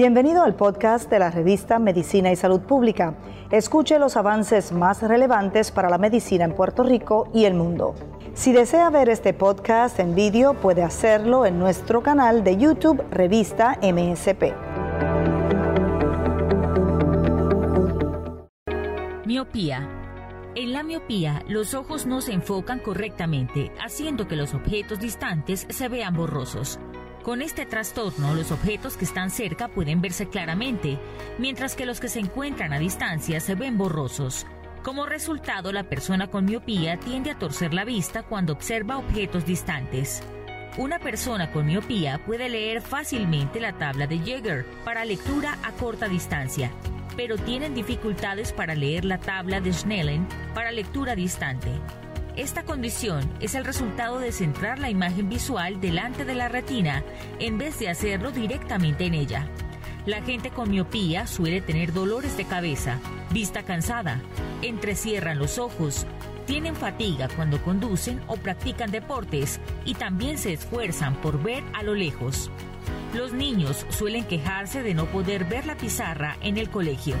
Bienvenido al podcast de la revista Medicina y Salud Pública. Escuche los avances más relevantes para la medicina en Puerto Rico y el mundo. Si desea ver este podcast en vídeo, puede hacerlo en nuestro canal de YouTube Revista MSP. Miopía. En la miopía, los ojos no se enfocan correctamente, haciendo que los objetos distantes se vean borrosos. Con este trastorno, los objetos que están cerca pueden verse claramente, mientras que los que se encuentran a distancia se ven borrosos. Como resultado, la persona con miopía tiende a torcer la vista cuando observa objetos distantes. Una persona con miopía puede leer fácilmente la tabla de Jaeger para lectura a corta distancia, pero tienen dificultades para leer la tabla de Snellen para lectura distante. Esta condición es el resultado de centrar la imagen visual delante de la retina en vez de hacerlo directamente en ella. La gente con miopía suele tener dolores de cabeza, vista cansada, entrecierran los ojos, tienen fatiga cuando conducen o practican deportes y también se esfuerzan por ver a lo lejos. Los niños suelen quejarse de no poder ver la pizarra en el colegio.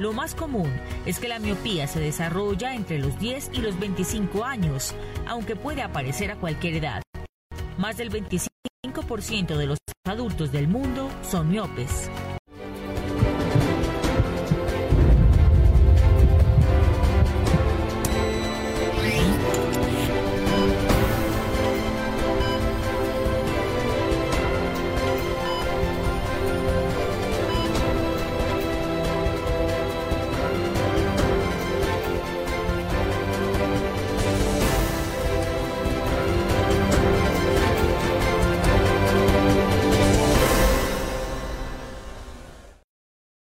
Lo más común es que la miopía se desarrolla entre los 10 y los 25 años, aunque puede aparecer a cualquier edad. Más del 25% de los adultos del mundo son miopes.